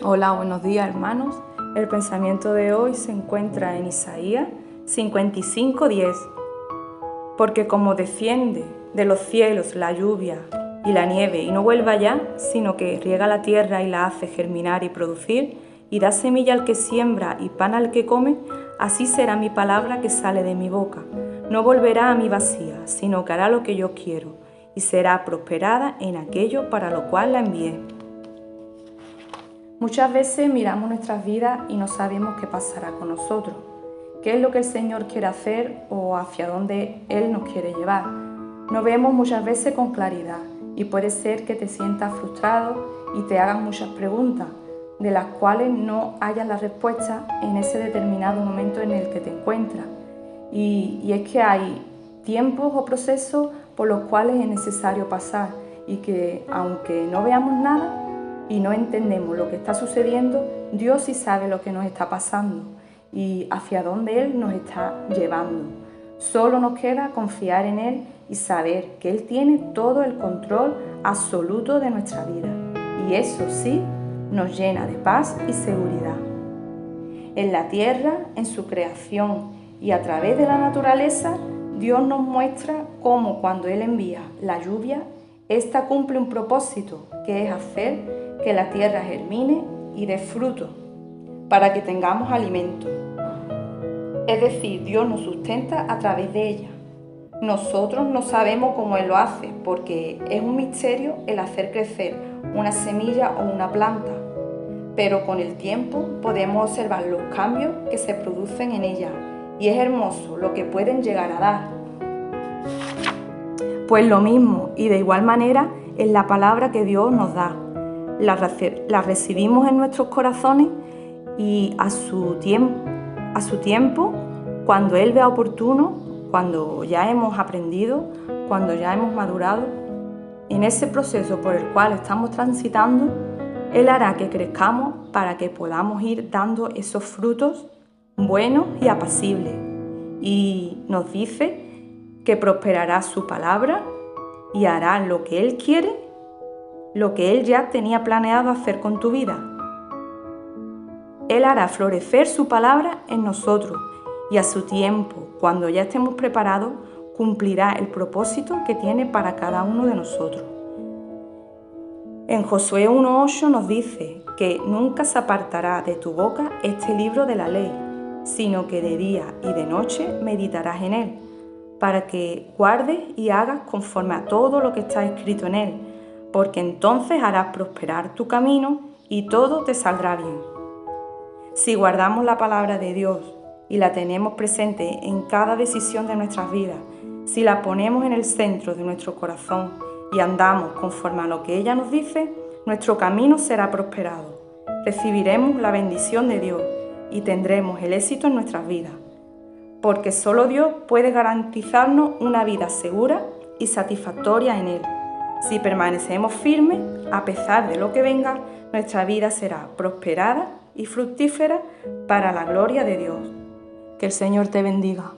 Hola, buenos días hermanos. El pensamiento de hoy se encuentra en Isaías 55:10. Porque como desciende de los cielos la lluvia y la nieve y no vuelva ya, sino que riega la tierra y la hace germinar y producir, y da semilla al que siembra y pan al que come, así será mi palabra que sale de mi boca. No volverá a mi vacía, sino que hará lo que yo quiero, y será prosperada en aquello para lo cual la envié. Muchas veces miramos nuestras vidas y no sabemos qué pasará con nosotros, qué es lo que el Señor quiere hacer o hacia dónde Él nos quiere llevar. No vemos muchas veces con claridad y puede ser que te sientas frustrado y te hagan muchas preguntas, de las cuales no hayas la respuesta en ese determinado momento en el que te encuentras. Y, y es que hay tiempos o procesos por los cuales es necesario pasar y que aunque no veamos nada y no entendemos lo que está sucediendo, Dios sí sabe lo que nos está pasando y hacia dónde Él nos está llevando. Solo nos queda confiar en Él y saber que Él tiene todo el control absoluto de nuestra vida. Y eso sí nos llena de paz y seguridad. En la tierra, en su creación y a través de la naturaleza, Dios nos muestra cómo cuando Él envía la lluvia, ésta cumple un propósito, que es hacer que la tierra germine y dé fruto, para que tengamos alimento. Es decir, Dios nos sustenta a través de ella. Nosotros no sabemos cómo Él lo hace, porque es un misterio el hacer crecer una semilla o una planta, pero con el tiempo podemos observar los cambios que se producen en ella y es hermoso lo que pueden llegar a dar. Pues lo mismo y de igual manera es la palabra que Dios nos da. La, recibimos en nuestros corazones y a su, tiempo, a su tiempo, cuando Él vea oportuno, cuando ya hemos aprendido, cuando ya hemos madurado, en ese proceso por el cual estamos transitando, Él hará que crezcamos para que podamos ir dando esos frutos bueno y apacible, y nos dice que prosperará su palabra y hará lo que Él quiere, lo que Él ya tenía planeado hacer con tu vida. Él hará florecer su palabra en nosotros y a su tiempo, cuando ya estemos preparados, cumplirá el propósito que tiene para cada uno de nosotros. En Josué 1.8 nos dice que nunca se apartará de tu boca este libro de la ley sino que de día y de noche meditarás en él, para que guardes y hagas conforme a todo lo que está escrito en él, porque entonces harás prosperar tu camino y todo te saldrá bien. Si guardamos la palabra de Dios y la tenemos presente en cada decisión de nuestras vidas, si la ponemos en el centro de nuestro corazón y andamos conforme a lo que ella nos dice, nuestro camino será prosperado. Recibiremos la bendición de Dios y tendremos el éxito en nuestras vidas, porque solo Dios puede garantizarnos una vida segura y satisfactoria en Él. Si permanecemos firmes, a pesar de lo que venga, nuestra vida será prosperada y fructífera para la gloria de Dios. Que el Señor te bendiga.